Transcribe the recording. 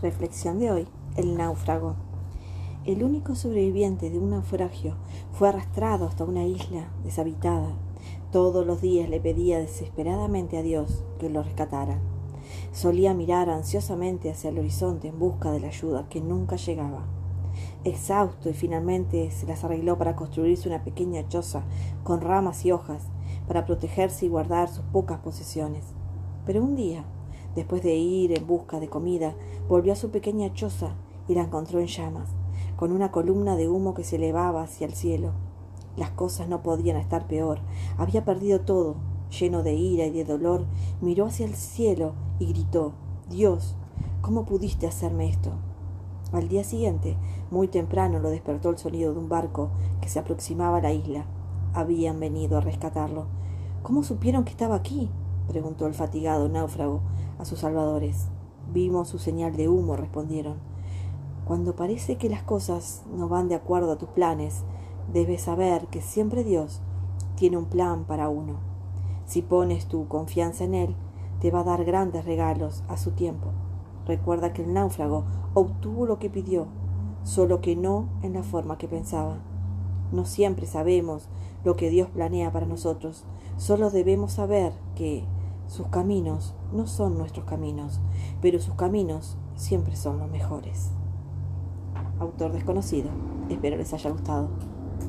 Reflexión de hoy, el náufrago. El único sobreviviente de un naufragio fue arrastrado hasta una isla deshabitada. Todos los días le pedía desesperadamente a Dios que lo rescatara. Solía mirar ansiosamente hacia el horizonte en busca de la ayuda que nunca llegaba. Exhausto y finalmente se las arregló para construirse una pequeña choza con ramas y hojas para protegerse y guardar sus pocas posesiones. Pero un día Después de ir en busca de comida, volvió a su pequeña choza y la encontró en llamas, con una columna de humo que se elevaba hacia el cielo. Las cosas no podían estar peor. Había perdido todo. Lleno de ira y de dolor, miró hacia el cielo y gritó Dios, ¿cómo pudiste hacerme esto? Al día siguiente, muy temprano, lo despertó el sonido de un barco que se aproximaba a la isla. Habían venido a rescatarlo. ¿Cómo supieron que estaba aquí? preguntó el fatigado náufrago a sus salvadores. Vimos su señal de humo, respondieron. Cuando parece que las cosas no van de acuerdo a tus planes, debes saber que siempre Dios tiene un plan para uno. Si pones tu confianza en Él, te va a dar grandes regalos a su tiempo. Recuerda que el náufrago obtuvo lo que pidió, solo que no en la forma que pensaba. No siempre sabemos lo que Dios planea para nosotros, solo debemos saber que sus caminos no son nuestros caminos, pero sus caminos siempre son los mejores. Autor desconocido. Espero les haya gustado.